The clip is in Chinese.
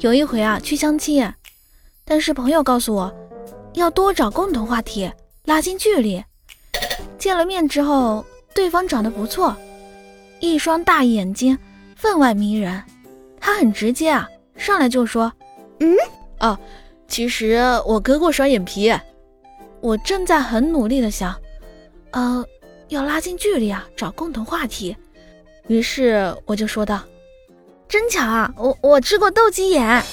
有一回啊，去相亲，但是朋友告诉我，要多找共同话题，拉近距离。见了面之后，对方长得不错，一双大眼睛，分外迷人。他很直接啊，上来就说：“嗯，哦，其实我割过双眼皮。”我正在很努力的想，呃，要拉近距离啊，找共同话题。于是我就说道：“真巧啊，我我吃过斗鸡眼。”